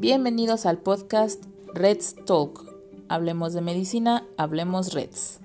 Bienvenidos al podcast Reds Talk. Hablemos de medicina, hablemos Reds.